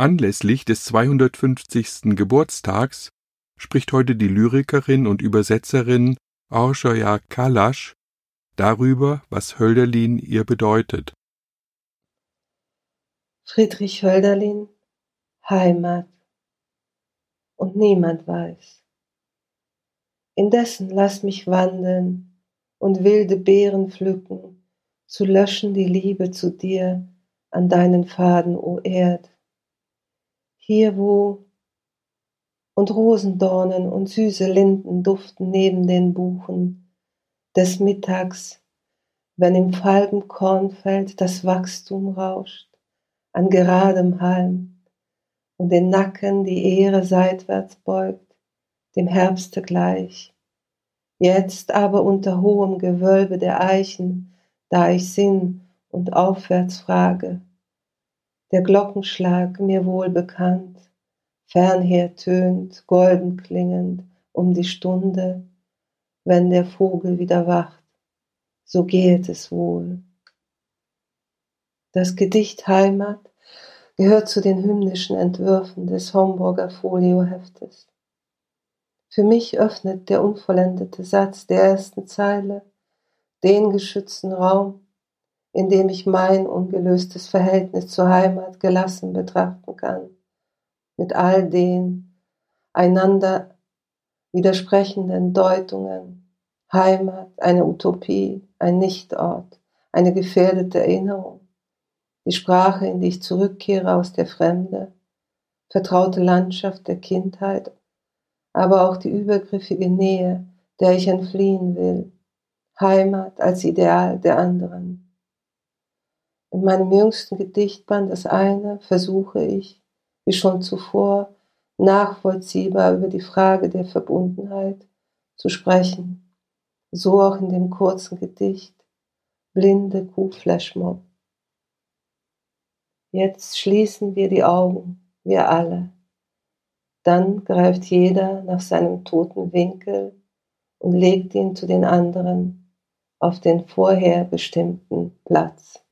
Anlässlich des 250. Geburtstags spricht heute die Lyrikerin und Übersetzerin Orshaya Kalasch darüber, was Hölderlin ihr bedeutet. Friedrich Hölderlin Heimat und niemand weiß. Indessen lass mich wandeln und wilde Beeren pflücken, zu löschen die Liebe zu dir an deinen Faden, o Erd hier wo und Rosendornen und süße Linden duften neben den Buchen des Mittags, wenn im falben Kornfeld das Wachstum rauscht, an geradem Halm und den Nacken die Ehre seitwärts beugt, dem Herbste gleich. Jetzt aber unter hohem Gewölbe der Eichen, da ich sinn und aufwärts frage, der Glockenschlag mir wohl bekannt, fernher tönt, golden klingend um die Stunde, wenn der Vogel wieder wacht, so gehet es wohl. Das Gedicht Heimat gehört zu den hymnischen Entwürfen des Homburger Folioheftes. Für mich öffnet der unvollendete Satz der ersten Zeile den geschützten Raum, in dem ich mein ungelöstes Verhältnis zur Heimat gelassen betrachten kann, mit all den einander widersprechenden Deutungen. Heimat, eine Utopie, ein Nichtort, eine gefährdete Erinnerung, die Sprache, in die ich zurückkehre aus der Fremde, vertraute Landschaft der Kindheit, aber auch die übergriffige Nähe, der ich entfliehen will, Heimat als Ideal der anderen. In meinem jüngsten Gedichtband, das eine, versuche ich, wie schon zuvor, nachvollziehbar über die Frage der Verbundenheit zu sprechen. So auch in dem kurzen Gedicht Blinde Kuhflashmob. Jetzt schließen wir die Augen, wir alle. Dann greift jeder nach seinem toten Winkel und legt ihn zu den anderen auf den vorher bestimmten Platz.